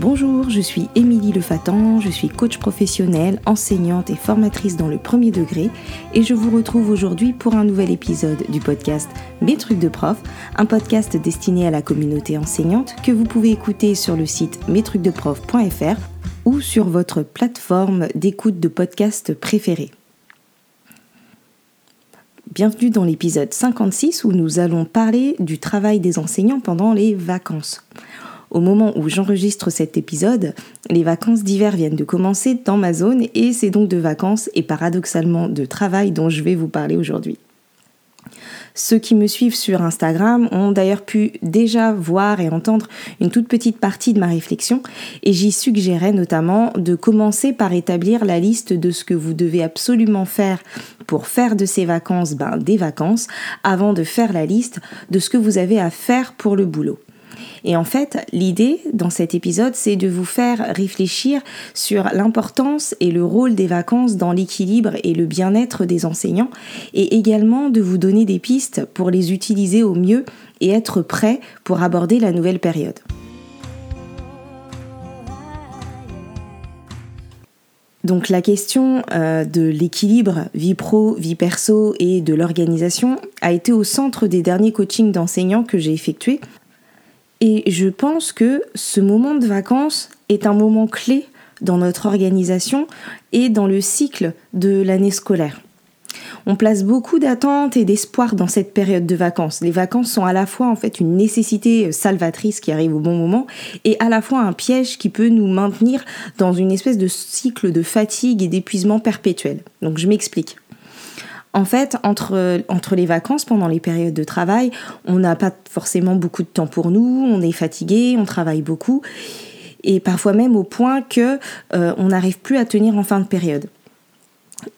Bonjour, je suis Émilie Lefatan, je suis coach professionnelle, enseignante et formatrice dans le premier degré et je vous retrouve aujourd'hui pour un nouvel épisode du podcast Mes trucs de prof, un podcast destiné à la communauté enseignante que vous pouvez écouter sur le site mestrucsdeprof.fr ou sur votre plateforme d'écoute de podcast préférée. Bienvenue dans l'épisode 56 où nous allons parler du travail des enseignants pendant les vacances. Au moment où j'enregistre cet épisode, les vacances d'hiver viennent de commencer dans ma zone et c'est donc de vacances et paradoxalement de travail dont je vais vous parler aujourd'hui. Ceux qui me suivent sur Instagram ont d'ailleurs pu déjà voir et entendre une toute petite partie de ma réflexion et j'y suggérais notamment de commencer par établir la liste de ce que vous devez absolument faire pour faire de ces vacances ben, des vacances avant de faire la liste de ce que vous avez à faire pour le boulot. Et en fait, l'idée dans cet épisode, c'est de vous faire réfléchir sur l'importance et le rôle des vacances dans l'équilibre et le bien-être des enseignants, et également de vous donner des pistes pour les utiliser au mieux et être prêt pour aborder la nouvelle période. Donc la question euh, de l'équilibre vie pro, vie perso et de l'organisation a été au centre des derniers coachings d'enseignants que j'ai effectués et je pense que ce moment de vacances est un moment clé dans notre organisation et dans le cycle de l'année scolaire. On place beaucoup d'attentes et d'espoir dans cette période de vacances. Les vacances sont à la fois en fait une nécessité salvatrice qui arrive au bon moment et à la fois un piège qui peut nous maintenir dans une espèce de cycle de fatigue et d'épuisement perpétuel. Donc je m'explique. En fait, entre, les vacances, pendant les périodes de travail, on n'a pas forcément beaucoup de temps pour nous, on est fatigué, on travaille beaucoup, et parfois même au point que euh, on n'arrive plus à tenir en fin de période.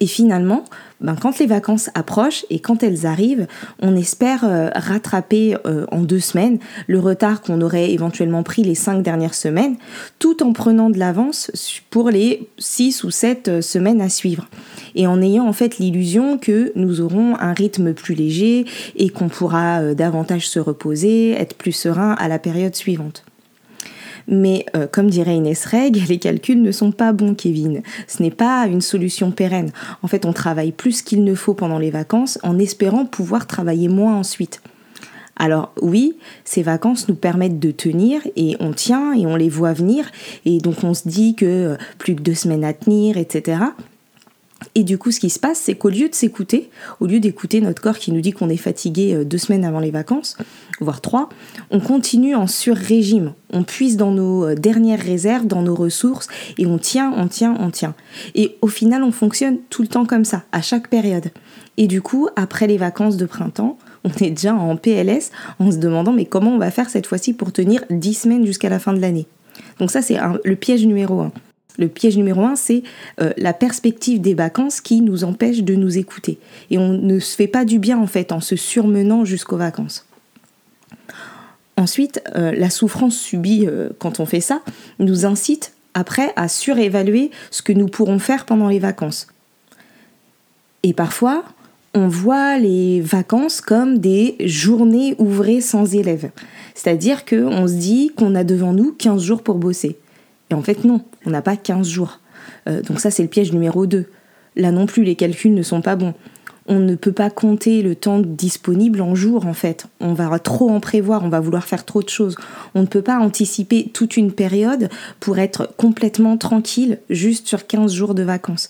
Et finalement, ben, quand les vacances approchent et quand elles arrivent, on espère euh, rattraper euh, en deux semaines le retard qu'on aurait éventuellement pris les cinq dernières semaines, tout en prenant de l'avance pour les six ou sept euh, semaines à suivre. Et en ayant en fait l'illusion que nous aurons un rythme plus léger et qu'on pourra davantage se reposer, être plus serein à la période suivante. Mais euh, comme dirait Inès Reg, les calculs ne sont pas bons, Kevin. Ce n'est pas une solution pérenne. En fait, on travaille plus qu'il ne faut pendant les vacances en espérant pouvoir travailler moins ensuite. Alors oui, ces vacances nous permettent de tenir et on tient et on les voit venir et donc on se dit que euh, plus que deux semaines à tenir, etc. Et du coup, ce qui se passe, c'est qu'au lieu de s'écouter, au lieu d'écouter notre corps qui nous dit qu'on est fatigué euh, deux semaines avant les vacances, voire trois, on continue en sur-régime. On puise dans nos euh, dernières réserves, dans nos ressources, et on tient, on tient, on tient. Et au final, on fonctionne tout le temps comme ça, à chaque période. Et du coup, après les vacances de printemps, on est déjà en PLS en se demandant mais comment on va faire cette fois-ci pour tenir dix semaines jusqu'à la fin de l'année? Donc ça, c'est le piège numéro un. Le piège numéro un, c'est euh, la perspective des vacances qui nous empêche de nous écouter. Et on ne se fait pas du bien en fait en se surmenant jusqu'aux vacances. Ensuite, euh, la souffrance subie euh, quand on fait ça nous incite après à surévaluer ce que nous pourrons faire pendant les vacances. Et parfois, on voit les vacances comme des journées ouvrées sans élèves. C'est-à-dire qu'on se dit qu'on a devant nous 15 jours pour bosser. Et en fait, non, on n'a pas 15 jours. Euh, donc ça, c'est le piège numéro 2. Là non plus, les calculs ne sont pas bons. On ne peut pas compter le temps disponible en jours, en fait. On va trop en prévoir, on va vouloir faire trop de choses. On ne peut pas anticiper toute une période pour être complètement tranquille juste sur 15 jours de vacances.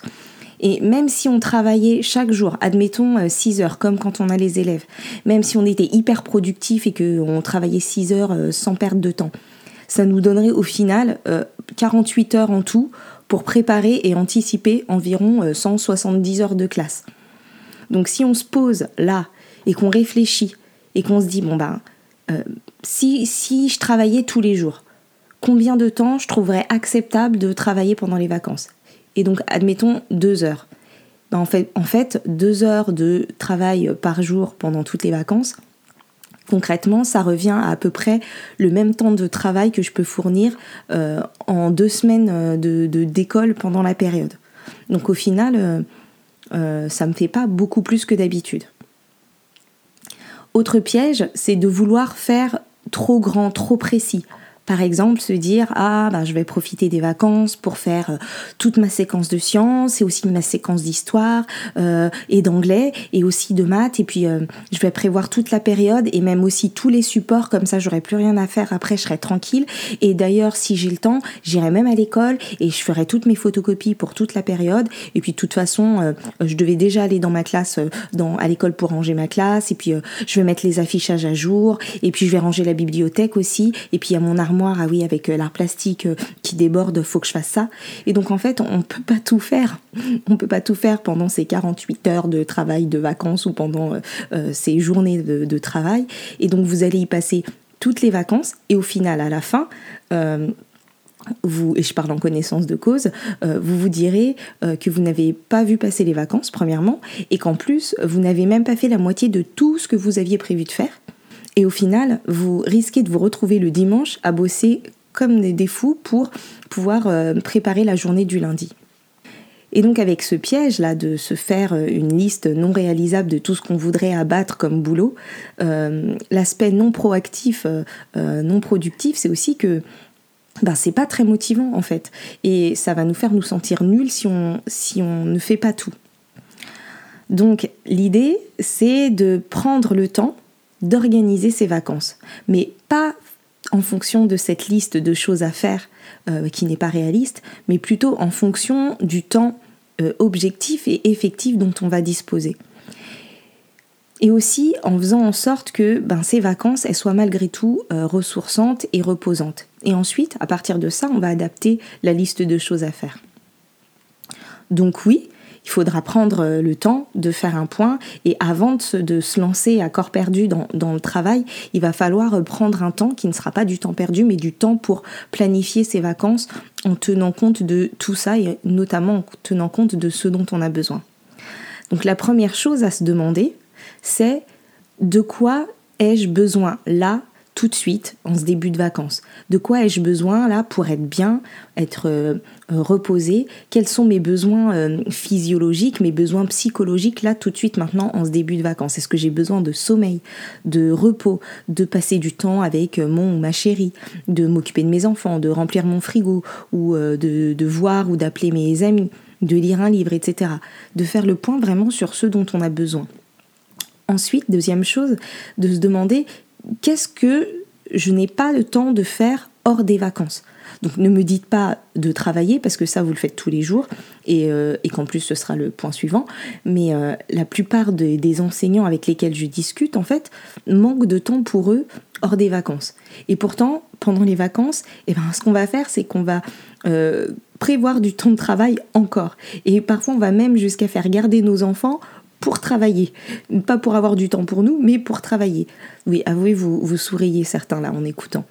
Et même si on travaillait chaque jour, admettons 6 euh, heures, comme quand on a les élèves, même si on était hyper productif et qu'on travaillait 6 heures euh, sans perdre de temps, ça nous donnerait au final 48 heures en tout pour préparer et anticiper environ 170 euh, heures de classe. Donc si on se pose là et qu'on réfléchit et qu'on se dit, bon ben, euh, si, si je travaillais tous les jours, combien de temps je trouverais acceptable de travailler pendant les vacances? Et donc, admettons deux heures. Ben, en fait, deux heures de travail par jour pendant toutes les vacances, Concrètement, ça revient à peu près le même temps de travail que je peux fournir euh, en deux semaines euh, de, d'école pendant la période. Donc au final, euh, ça me fait pas beaucoup plus que d'habitude. Autre piège, c'est de vouloir faire trop grand, trop précis. Par exemple, se dire ah ben, je vais profiter des vacances pour faire euh, toute ma séquence de sciences et aussi ma séquence d'histoire euh, et d'anglais et aussi de maths. Et puis euh, je vais prévoir toute la période et même aussi tous les supports. Comme ça j'aurai plus rien à faire. Après je serai tranquille. Et d'ailleurs si j'ai le temps j'irai même à l'école et je ferai toutes mes photocopies pour toute la période. Et puis de toute façon je devais déjà aller dans ma classe dans à l'école pour ranger ma classe. Et puis je vais mettre les affichages à jour. Et puis je vais ranger la bibliothèque aussi. Et puis a mon armoire ah oui, avec euh, l'art plastique euh, qui déborde, faut que je fasse ça. Et donc en fait, on peut pas tout faire. On peut pas tout faire pendant ces 48 heures de travail, de vacances ou pendant euh, ces journées de, travail. Et donc vous allez y passer toutes les vacances et au final, à la fin, vous, et je parle en connaissance de cause, vous vous direz que vous n'avez pas vu passer les vacances, premièrement, et qu'en plus, vous n'avez même pas fait la moitié de tout ce que vous aviez prévu de faire. Et au final, vous risquez de vous retrouver le dimanche à bosser comme des, fous pour pouvoir euh, préparer la journée du lundi. Et donc avec ce piège-là de se faire euh, une liste non réalisable de tout ce qu'on voudrait abattre comme boulot, euh, l'aspect non proactif, non productif, c'est aussi que ben, c'est pas très motivant en fait. Et ça va nous faire nous sentir nuls si on, si on ne fait pas tout. Donc l'idée, c'est de prendre le temps d'organiser ses vacances, mais pas en fonction de cette liste de choses à faire euh, qui n'est pas réaliste, mais plutôt en fonction du temps euh, objectif et effectif dont on va disposer. Et aussi en faisant en sorte que ben, ces vacances elles soient malgré tout euh, ressourçantes et reposantes. Et ensuite, à partir de ça, on va adapter la liste de choses à faire. Donc oui, il faudra prendre euh, le temps de faire un point et avant de se, lancer à corps perdu dans, le travail, il va falloir euh, prendre un temps qui ne sera pas du temps perdu, mais du temps pour planifier ses vacances en tenant compte de tout ça et notamment en tenant compte de ce dont on a besoin. Donc la première chose à se demander, c'est de quoi ai-je besoin là tout de suite en ce début de vacances De quoi ai-je besoin là pour être bien, être euh, reposé? Quels sont mes besoins euh, physiologiques, mes besoins psychologiques là tout de suite maintenant en ce début de vacances? Est-ce que j'ai besoin de sommeil, de repos, de passer du temps avec euh, mon ou ma chérie, de m'occuper de mes enfants, de remplir mon frigo ou de, de voir ou d'appeler mes amis, de lire un livre, etc. De faire le point vraiment sur ce dont on a besoin. Ensuite, deuxième chose, de se demander qu'est-ce que je n'ai pas le temps de faire hors des vacances? Donc ne me dites pas de travailler parce que ça vous le faites tous les jours et, euh, qu'en plus ce sera le point suivant. Mais euh, la plupart des enseignants avec lesquels je discute en fait manquent de temps pour eux hors des vacances. Et pourtant pendant les vacances, eh ben, ce qu'on va faire c'est qu'on va euh, prévoir du temps de travail encore. Et parfois on va même jusqu'à faire garder nos enfants pour travailler. Pas pour avoir du temps pour nous, mais pour travailler. Oui, avouez, vous, souriez certains là en écoutant.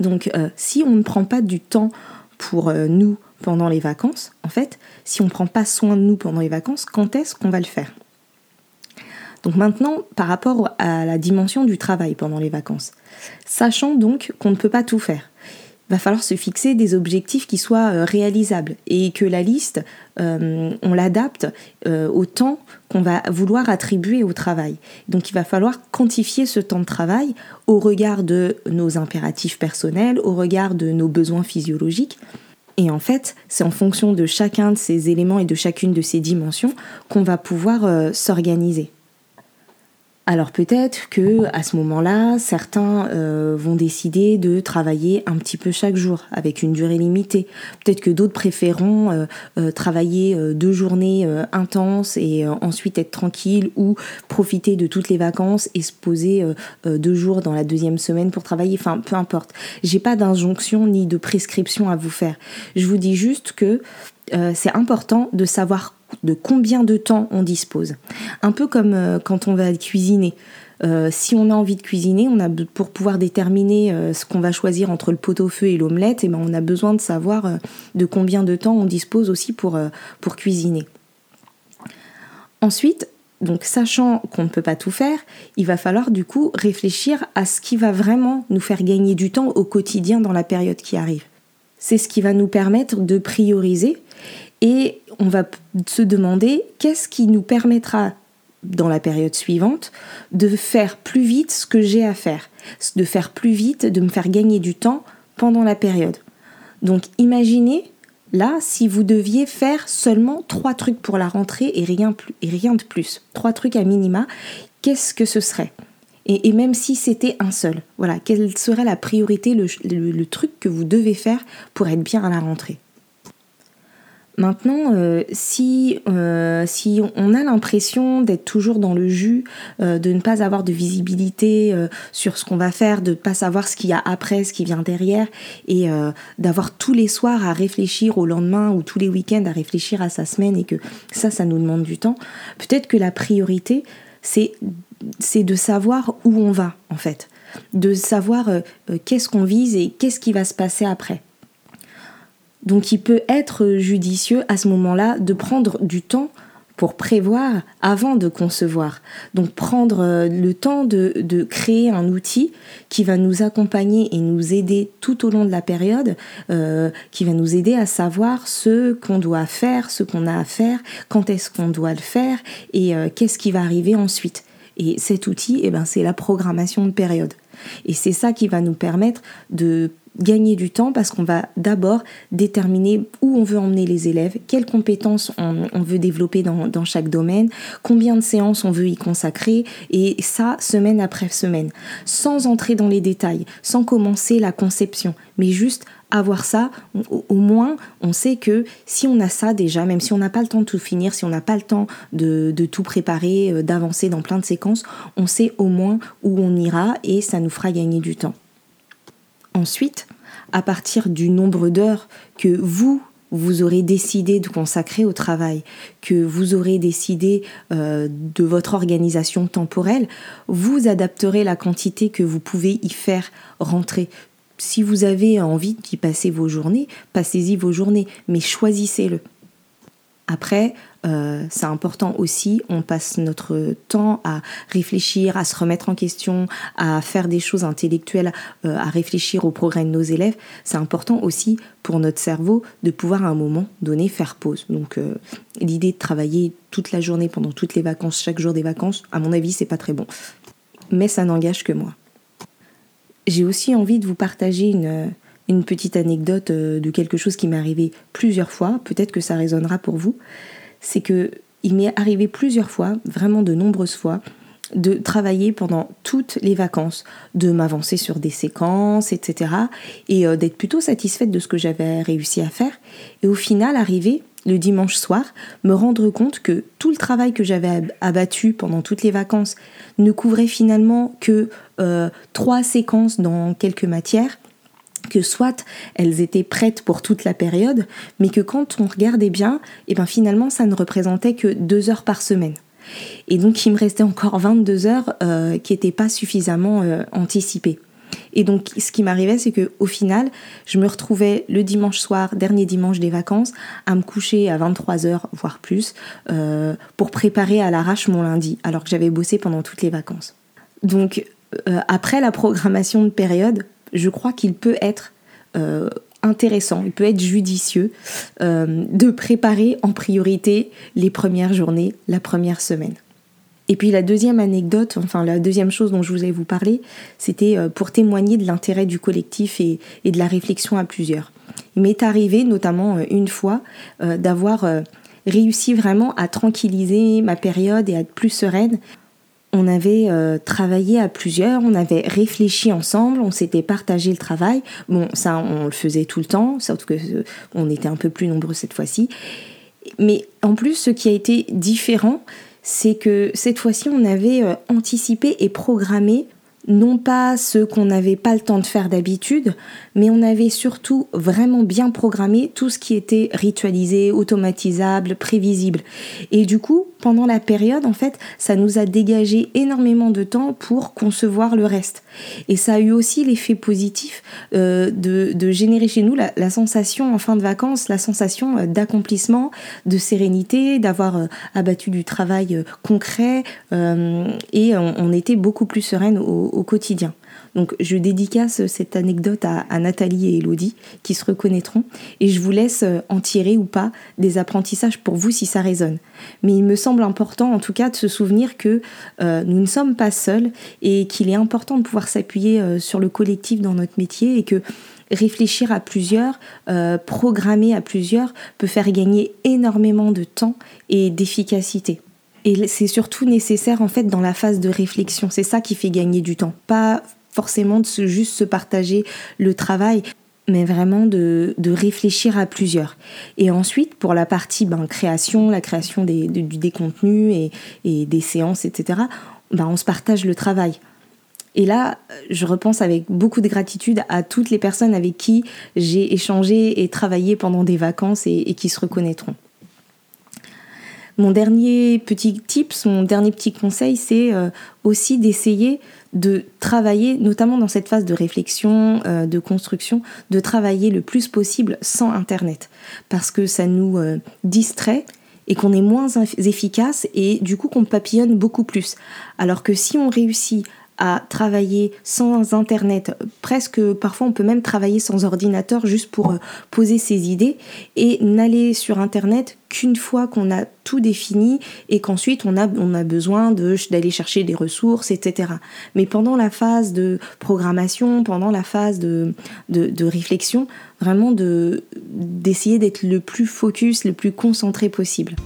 Donc euh, si on ne prend pas du temps pour euh, nous pendant les vacances, en fait, si on ne prend pas soin de nous pendant les vacances, quand est-ce qu'on va le faire? Donc maintenant, par rapport à la dimension du travail pendant les vacances, sachant donc qu'on ne peut pas tout faire, va falloir se fixer des objectifs qui soient euh, réalisables et que la liste, euh, on l'adapte euh, au temps qu'on va vouloir attribuer au travail. Donc il va falloir quantifier ce temps de travail au regard de nos impératifs personnels, au regard de nos besoins physiologiques. Et en fait, c'est en fonction de chacun de ces éléments et de chacune de ces dimensions qu'on va pouvoir s'organiser. Alors peut-être que à ce moment-là, certains euh, vont décider de travailler un petit peu chaque jour avec une durée limitée. Peut-être que d'autres préféreront euh, euh, travailler deux journées intenses et ensuite être tranquille ou profiter de toutes les vacances et se poser deux jours dans la deuxième semaine pour travailler. Enfin, peu importe. J'ai pas d'injonction ni de prescription à vous faire. Je vous dis juste que c'est important de savoir de combien de temps on dispose. Un peu comme euh, quand on va cuisiner. Euh, si on a envie de cuisiner, on a pour pouvoir déterminer euh, ce qu'on va choisir entre le pot-au-feu et l'omelette, et eh ben on a besoin de savoir de combien de temps on dispose aussi pour, pour cuisiner. Ensuite, donc sachant qu'on ne peut pas tout faire, il va falloir du coup réfléchir à ce qui va vraiment nous faire gagner du temps au quotidien dans la période qui arrive. C'est ce qui va nous permettre de prioriser et on va se demander qu'est-ce qui nous permettra dans la période suivante, de faire plus vite ce que j'ai à faire, de faire plus vite, de me faire gagner du temps pendant la période. Donc imaginez là si vous deviez faire seulement trois trucs pour la rentrée et rien, de plus, trois trucs à minima, qu'est-ce que ce serait? Et, même si c'était un seul, voilà, quelle serait la priorité, le truc que vous devez faire pour être bien à la rentrée? Maintenant, euh, si, euh, si on a l'impression d'être toujours dans le jus, euh, de ne pas avoir de visibilité sur ce qu'on va faire, de ne pas savoir ce qu'il y a après, ce qui vient derrière, et d'avoir tous les soirs à réfléchir au lendemain ou tous les week-ends à réfléchir à sa semaine et que ça, ça nous demande du temps, peut-être que la priorité, c'est de savoir où on va, en fait, de savoir qu'est-ce qu'on vise et qu'est-ce qui va se passer après. Donc il peut être judicieux à ce moment-là de prendre du temps pour prévoir avant de concevoir. Donc prendre euh, le temps de, créer un outil qui va nous accompagner et nous aider tout au long de la période, euh, qui va nous aider à savoir ce qu'on doit faire, ce qu'on a à faire, quand est-ce qu'on doit le faire et euh, qu'est-ce qui va arriver ensuite. Et cet outil, eh ben, c'est la programmation de période. Et c'est ça qui va nous permettre de gagner du temps parce qu'on va d'abord déterminer où on veut emmener les élèves, quelles compétences on, veut développer dans, chaque domaine, combien de séances on veut y consacrer, et ça semaine après semaine, sans entrer dans les détails, sans commencer la conception, mais juste avoir ça, au, moins on sait que si on a ça déjà, même si on n'a pas le temps de tout finir, si on n'a pas le temps de, tout préparer, euh, d'avancer dans plein de séquences, on sait au moins où on ira et ça nous fera gagner du temps. Ensuite, à partir du nombre d'heures que vous, vous aurez décidé de consacrer au travail, que vous aurez décidé euh, de votre organisation temporelle, vous adapterez la quantité que vous pouvez y faire rentrer. Si vous avez envie d'y passer vos journées, passez-y vos journées, mais choisissez-le. Après, euh, c'est important aussi, on passe notre temps à réfléchir, à se remettre en question, à faire des choses intellectuelles, euh, à réfléchir au progrès de nos élèves. C'est important aussi pour notre cerveau de pouvoir à un moment donné faire pause. Donc euh, l'idée de travailler toute la journée pendant toutes les vacances, chaque jour des vacances, à mon avis, c'est pas très bon. Mais ça n'engage que moi. J'ai aussi envie de vous partager une une petite anecdote euh, de quelque chose qui m'est arrivé plusieurs fois, peut-être que ça résonnera pour vous, c'est que il m'est arrivé plusieurs fois, vraiment de nombreuses fois, de travailler pendant toutes les vacances, de m'avancer sur des séquences, etc. et euh, d'être plutôt satisfaite de ce que j'avais réussi à faire. Et au final, arriver le dimanche soir, me rendre compte que tout le travail que j'avais abattu pendant toutes les vacances ne couvrait finalement que euh, trois séquences dans quelques matières que soit elles étaient prêtes pour toute la période, mais que quand on regardait bien, et eh ben finalement ça ne représentait que deux heures par semaine. Et donc il me restait encore 22 heures euh, qui n'étaient pas suffisamment euh, anticipées. Et donc ce qui m'arrivait, c'est que au final, je me retrouvais le dimanche soir, dernier dimanche des vacances, à me coucher à 23 heures, voire plus, euh, pour préparer à l'arrache mon lundi, alors que j'avais bossé pendant toutes les vacances. Donc après la programmation de période, je crois qu'il peut être euh, intéressant, il peut être judicieux euh, de préparer en priorité les premières journées, la première semaine. Et puis la deuxième anecdote, enfin la deuxième chose dont je voulais vous parler, c'était euh, pour témoigner de l'intérêt du collectif et, de la réflexion à plusieurs. Il m'est arrivé notamment une fois d'avoir réussi vraiment à tranquilliser ma période et à être plus sereine on avait euh, travaillé à plusieurs, on avait réfléchi ensemble, on s'était partagé le travail. Bon, ça, on le faisait tout le temps, sauf que euh, on était un peu plus nombreux cette fois-ci. Mais en plus, ce qui a été différent, c'est que cette fois-ci, on avait euh, anticipé et programmé non pas ce qu'on n'avait pas le temps de faire d'habitude, mais on avait surtout vraiment bien programmé tout ce qui était ritualisé, automatisable, prévisible. Et du coup, pendant la période, en fait, ça nous a dégagé énormément de temps pour concevoir le reste. Et ça a eu aussi l'effet positif euh, de, générer chez nous la, sensation en fin de vacances, la sensation euh, d'accomplissement, de sérénité, d'avoir euh, abattu du travail concret, et on, était beaucoup plus sereine au quotidien. Donc je dédicace cette anecdote à, Nathalie et Elodie qui se reconnaîtront et je vous laisse euh, en tirer ou pas des apprentissages pour vous si ça résonne. Mais il me semble important en tout cas de se souvenir que euh, nous ne sommes pas seuls et qu'il est important de pouvoir s'appuyer euh, sur le collectif dans notre métier et que réfléchir à plusieurs, programmer à plusieurs peut faire gagner énormément de temps et d'efficacité. Et c'est surtout nécessaire en fait dans la phase de réflexion. C'est ça qui fait gagner du temps. Pas forcément de se, juste se partager le travail, mais vraiment de, réfléchir à plusieurs. Et ensuite, pour la partie ben, création, la création des, des contenus et, des séances, etc., ben, on se partage le travail. Et là, je repense avec beaucoup de gratitude à toutes les personnes avec qui j'ai échangé et travaillé pendant des vacances et qui se reconnaîtront. Mon dernier petit tip, mon dernier petit conseil, c'est euh, aussi d'essayer de travailler, notamment dans cette phase de réflexion, euh, de construction, de travailler le plus possible sans Internet. Parce que ça nous euh, distrait et qu'on est moins efficace et du coup qu'on papillonne beaucoup plus. Alors que si on réussit à travailler sans Internet. Presque, parfois, on peut même travailler sans ordinateur juste pour euh, poser ses idées et n'aller sur Internet qu'une fois qu'on a tout défini et qu'ensuite on a, besoin d'aller chercher des ressources, etc. Mais pendant la phase de programmation, pendant la phase de, de, de réflexion, vraiment d'essayer d'être le plus focus, le plus concentré possible.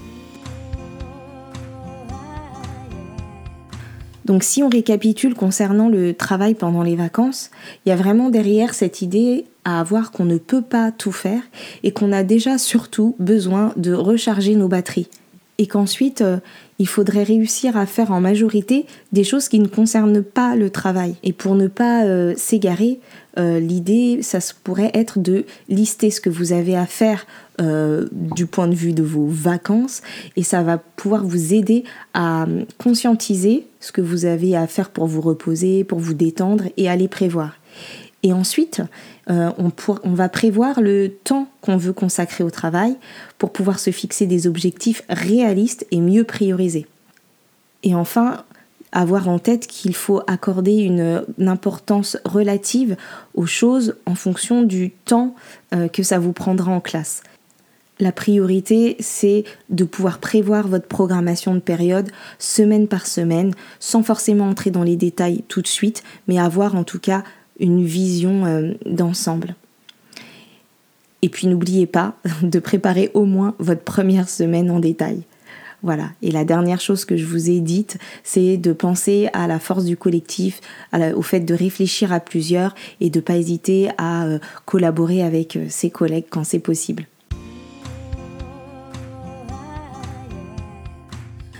Donc si on récapitule concernant le travail pendant les vacances, il y a vraiment derrière cette idée à avoir qu'on ne peut pas tout faire et qu'on a déjà surtout besoin de recharger nos batteries. Et qu'ensuite, euh, il faudrait réussir à faire en majorité des choses qui ne concernent pas le travail. Et pour ne pas euh, s'égarer, euh, l'idée, ça pourrait être de lister ce que vous avez à faire euh, du point de vue de vos vacances et ça va pouvoir vous aider à conscientiser ce que vous avez à faire pour vous reposer, pour vous détendre et à les prévoir. Et ensuite, on, on, va prévoir le temps qu'on veut consacrer au travail pour pouvoir se fixer des objectifs réalistes et mieux priorisés. Et enfin, avoir en tête qu'il faut accorder une, importance relative aux choses en fonction du temps euh, que ça vous prendra en classe. La priorité, c'est de pouvoir prévoir votre programmation de période semaine par semaine, sans forcément entrer dans les détails tout de suite, mais avoir en tout cas une vision euh, d'ensemble. Et puis n'oubliez pas de préparer au moins votre première semaine en détail. Voilà. Et la dernière chose que je vous ai dite, c'est de penser à la force du collectif, au fait de réfléchir à plusieurs et de ne pas hésiter à euh, collaborer avec euh, ses collègues quand c'est possible.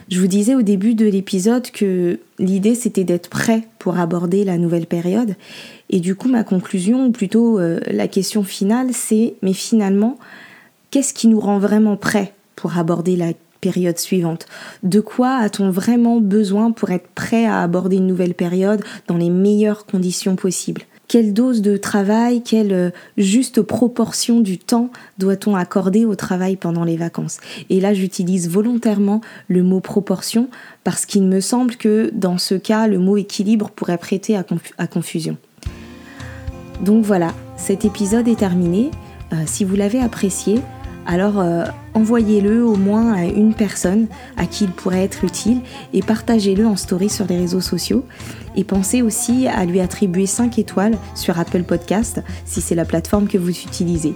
Je vous disais au début de l'épisode que l'idée c'était d'être prêt pour aborder la nouvelle période. Et du coup, ma conclusion, ou plutôt euh, la question finale, c'est mais finalement, qu'est-ce qui nous rend vraiment prêts pour aborder la période suivante De quoi a-t-on vraiment besoin pour être prêt à aborder une nouvelle période dans les meilleures conditions possibles? Quelle dose de travail, quelle euh, juste proportion du temps doit-on accorder au travail pendant les vacances? Et là, j'utilise volontairement le mot proportion parce qu'il me semble que dans ce cas, le mot équilibre pourrait prêter à, confusion. Donc voilà, cet épisode est terminé. Euh, si vous l'avez apprécié, alors euh, envoyez-le au moins à une personne à qui il pourrait être utile et partagez-le en story sur les réseaux sociaux. Et pensez aussi à lui attribuer 5 étoiles sur Apple Podcast si c'est la plateforme que vous utilisez.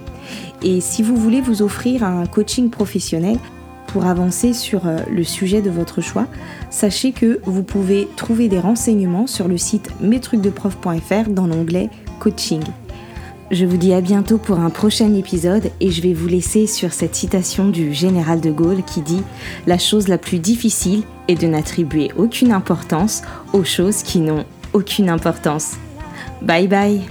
Et si vous voulez vous offrir un coaching professionnel pour avancer sur euh, le sujet de votre choix, sachez que vous pouvez trouver des renseignements sur le site mestrucsdeprof.fr dans l'onglet coaching. Je vous dis à bientôt pour un prochain épisode et je vais vous laisser sur cette citation du général de Gaulle qui dit ⁇ La chose la plus difficile est de n'attribuer aucune importance aux choses qui n'ont aucune importance. Bye bye